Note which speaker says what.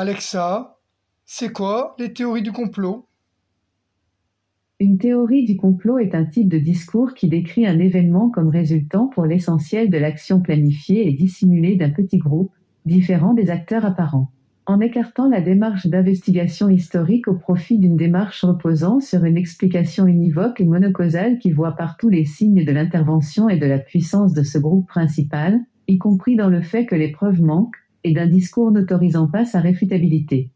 Speaker 1: Alexa, c'est quoi les théories du complot?
Speaker 2: Une théorie du complot est un type de discours qui décrit un événement comme résultant pour l'essentiel de l'action planifiée et dissimulée d'un petit groupe, différent des acteurs apparents. En écartant la démarche d'investigation historique au profit d'une démarche reposant sur une explication univoque et monocausale qui voit partout les signes de l'intervention et de la puissance de ce groupe principal, y compris dans le fait que les preuves manquent, et d'un discours n'autorisant pas sa réfutabilité.